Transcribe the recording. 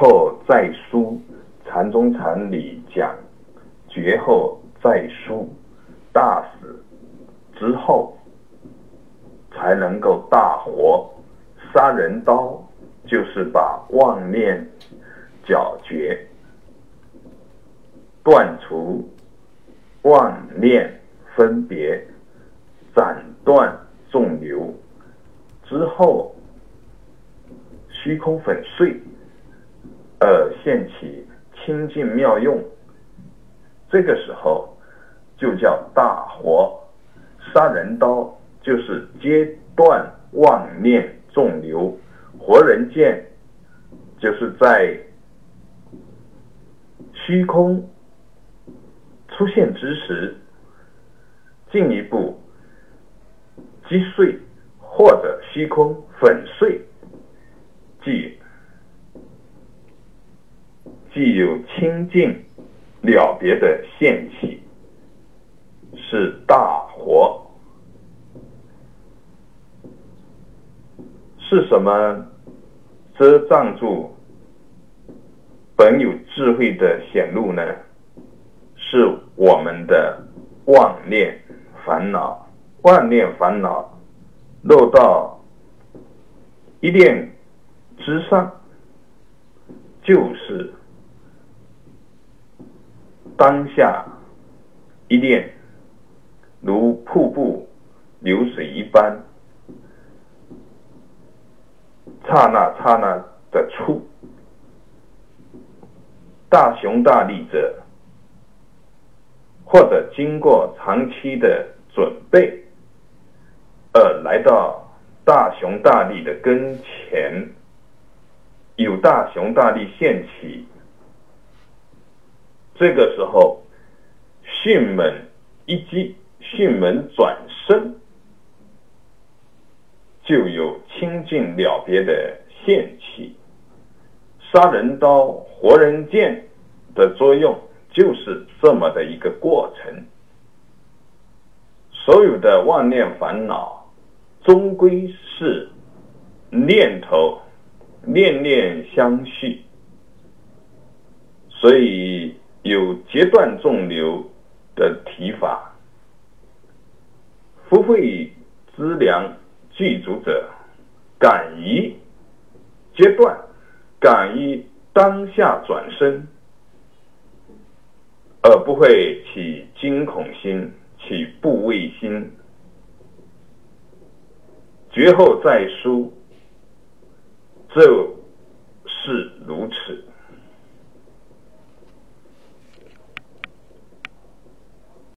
后再书，禅中禅里讲，绝后再书，大死之后才能够大活。杀人刀就是把妄念剿绝，断除妄念分别，斩断众流之后，虚空粉碎，而现起清净妙用。这个时候就叫大活。杀人刀就是截断妄念。众流活人剑，就是在虚空出现之时，进一步击碎或者虚空粉碎，即既有清净了别的现起，是大活。是什么遮障住本有智慧的显露呢？是我们的妄念烦恼，妄念烦恼落到一念之上，就是当下一念，如瀑布流水一般。刹那刹那的出，大雄大力者，或者经过长期的准备，而来到大雄大力的跟前，有大雄大力现起，这个时候，迅门一击，迅门转身。就有清净了别的现起，杀人刀、活人剑的作用就是这么的一个过程。所有的妄念烦恼，终归是念头，念念相续，所以有截断众流的提法，不会资粮。具足者，敢于截断，敢于当下转身，而不会起惊恐心、起怖畏心。绝后再书，就是如此。